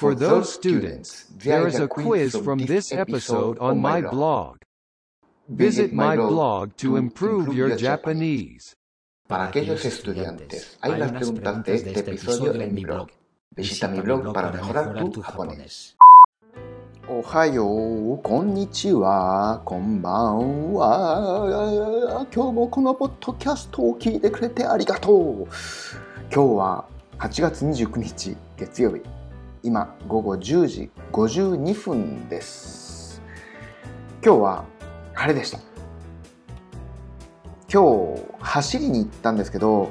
For those students, there is a quiz from this episode on my blog. Visit my blog to improve your Japanese. Para aquellos estudiantes, hay unas preguntas de este episodio en mi blog. Visita mi blog para mejorar tu japonés. おはよう、こんにちは、こんばんは。今日もこのポッドキャストを聞いてくれてありがとう。今日は8月29日月曜日。今午後10時52分です。今日は晴れでした。今日走りに行ったんですけど、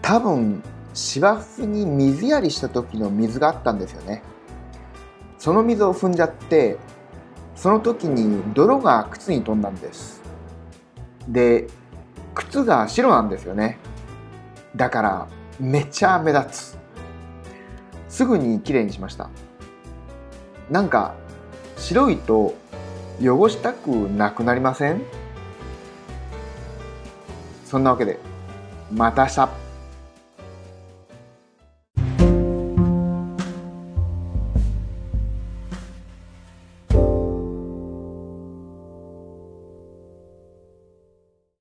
多分芝生に水やりした時の水があったんですよね。その水を踏んじゃってその時に泥が靴に飛んだんですで靴が白なんですよねだからめちゃ目立つすぐにきれいにしました。なんか白いと汚したくなくなりません？そんなわけでまた明日